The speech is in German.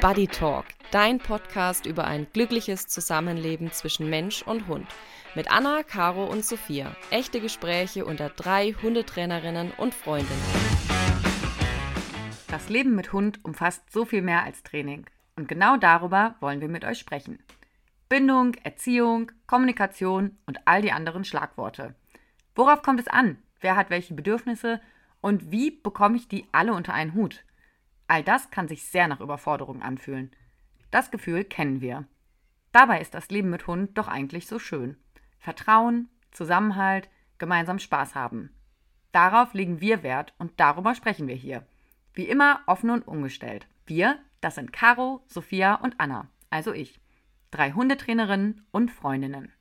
Buddy Talk, dein Podcast über ein glückliches Zusammenleben zwischen Mensch und Hund. Mit Anna, Caro und Sophia. Echte Gespräche unter drei Hundetrainerinnen und Freundinnen. Das Leben mit Hund umfasst so viel mehr als Training. Und genau darüber wollen wir mit euch sprechen. Bindung, Erziehung, Kommunikation und all die anderen Schlagworte. Worauf kommt es an? Wer hat welche Bedürfnisse? Und wie bekomme ich die alle unter einen Hut? All das kann sich sehr nach Überforderung anfühlen. Das Gefühl kennen wir. Dabei ist das Leben mit Hund doch eigentlich so schön. Vertrauen, Zusammenhalt, gemeinsam Spaß haben. Darauf legen wir Wert und darüber sprechen wir hier. Wie immer offen und ungestellt. Wir, das sind Caro, Sophia und Anna, also ich. Drei Hundetrainerinnen und Freundinnen.